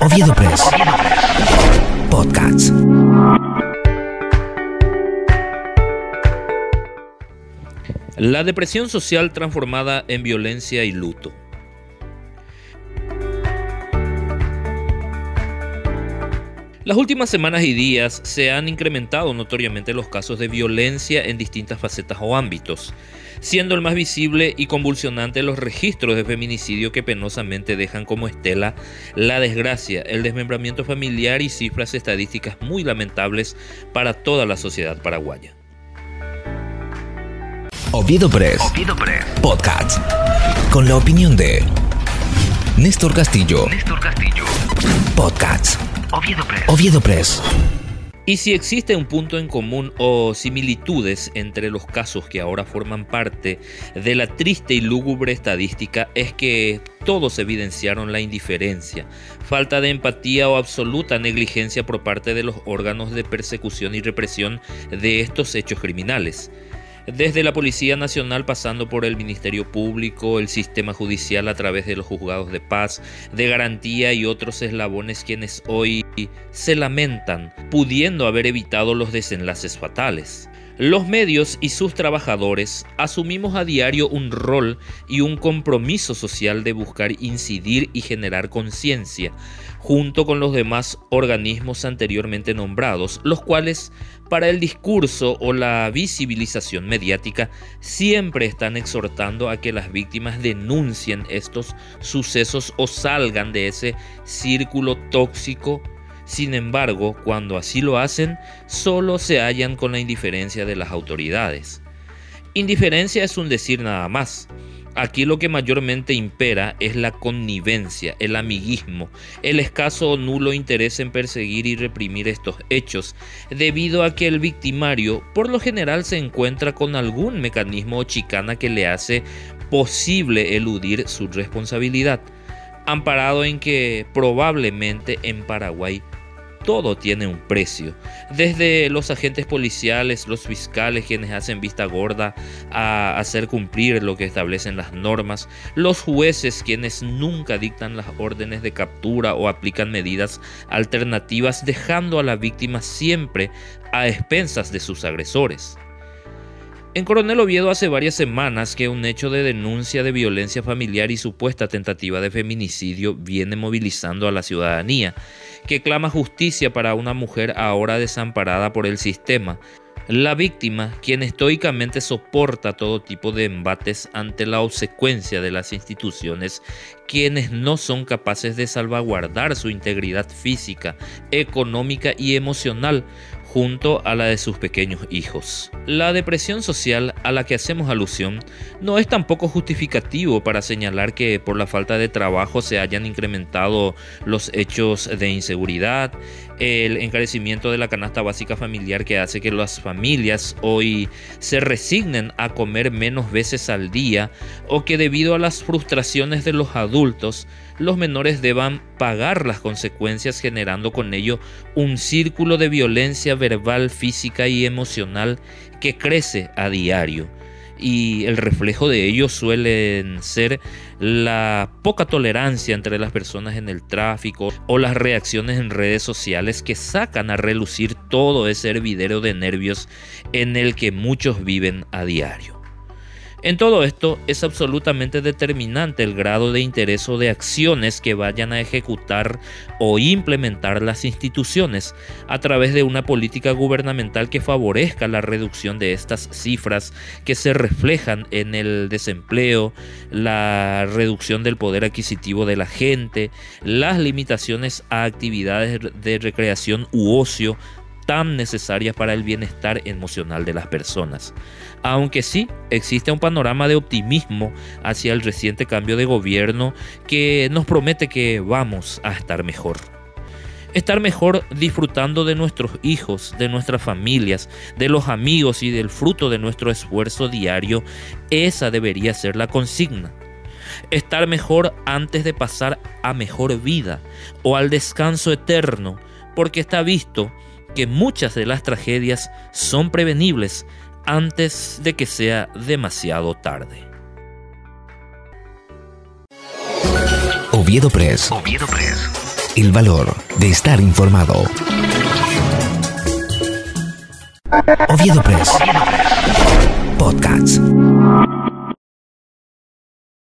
Oviedo Press. Podcasts. La depresión social transformada en violencia y luto. Las últimas semanas y días se han incrementado notoriamente los casos de violencia en distintas facetas o ámbitos, siendo el más visible y convulsionante los registros de feminicidio que penosamente dejan como estela la desgracia, el desmembramiento familiar y cifras estadísticas muy lamentables para toda la sociedad paraguaya. Oviedo Press. Oviedo Press. Podcast. Con la opinión de Néstor Castillo. Néstor Castillo. Podcasts. Oviedo Press. Oviedo Press. Y si existe un punto en común o similitudes entre los casos que ahora forman parte de la triste y lúgubre estadística es que todos evidenciaron la indiferencia, falta de empatía o absoluta negligencia por parte de los órganos de persecución y represión de estos hechos criminales desde la Policía Nacional pasando por el Ministerio Público, el sistema judicial a través de los juzgados de paz, de garantía y otros eslabones quienes hoy se lamentan, pudiendo haber evitado los desenlaces fatales. Los medios y sus trabajadores asumimos a diario un rol y un compromiso social de buscar incidir y generar conciencia, junto con los demás organismos anteriormente nombrados, los cuales para el discurso o la visibilización mediática siempre están exhortando a que las víctimas denuncien estos sucesos o salgan de ese círculo tóxico sin embargo, cuando así lo hacen, solo se hallan con la indiferencia de las autoridades. Indiferencia es un decir nada más. Aquí lo que mayormente impera es la connivencia, el amiguismo, el escaso o nulo interés en perseguir y reprimir estos hechos, debido a que el victimario por lo general se encuentra con algún mecanismo o chicana que le hace posible eludir su responsabilidad amparado en que probablemente en Paraguay todo tiene un precio. Desde los agentes policiales, los fiscales quienes hacen vista gorda a hacer cumplir lo que establecen las normas, los jueces quienes nunca dictan las órdenes de captura o aplican medidas alternativas dejando a la víctima siempre a expensas de sus agresores. En Coronel Oviedo hace varias semanas que un hecho de denuncia de violencia familiar y supuesta tentativa de feminicidio viene movilizando a la ciudadanía, que clama justicia para una mujer ahora desamparada por el sistema. La víctima, quien estoicamente soporta todo tipo de embates ante la obsecuencia de las instituciones, quienes no son capaces de salvaguardar su integridad física, económica y emocional, junto a la de sus pequeños hijos. La depresión social a la que hacemos alusión no es tampoco justificativo para señalar que por la falta de trabajo se hayan incrementado los hechos de inseguridad, el encarecimiento de la canasta básica familiar que hace que las familias hoy se resignen a comer menos veces al día o que debido a las frustraciones de los adultos los menores deban pagar las consecuencias generando con ello un círculo de violencia verbal, física y emocional que crece a diario y el reflejo de ello suelen ser la poca tolerancia entre las personas en el tráfico o las reacciones en redes sociales que sacan a relucir todo ese hervidero de nervios en el que muchos viven a diario. En todo esto es absolutamente determinante el grado de interés o de acciones que vayan a ejecutar o implementar las instituciones a través de una política gubernamental que favorezca la reducción de estas cifras que se reflejan en el desempleo, la reducción del poder adquisitivo de la gente, las limitaciones a actividades de recreación u ocio, tan necesarias para el bienestar emocional de las personas. Aunque sí existe un panorama de optimismo hacia el reciente cambio de gobierno que nos promete que vamos a estar mejor. Estar mejor disfrutando de nuestros hijos, de nuestras familias, de los amigos y del fruto de nuestro esfuerzo diario, esa debería ser la consigna estar mejor antes de pasar a mejor vida o al descanso eterno, porque está visto que muchas de las tragedias son prevenibles antes de que sea demasiado tarde. Oviedo Press. Oviedo Press. el valor de estar informado. Oviedo Press. Podcasts.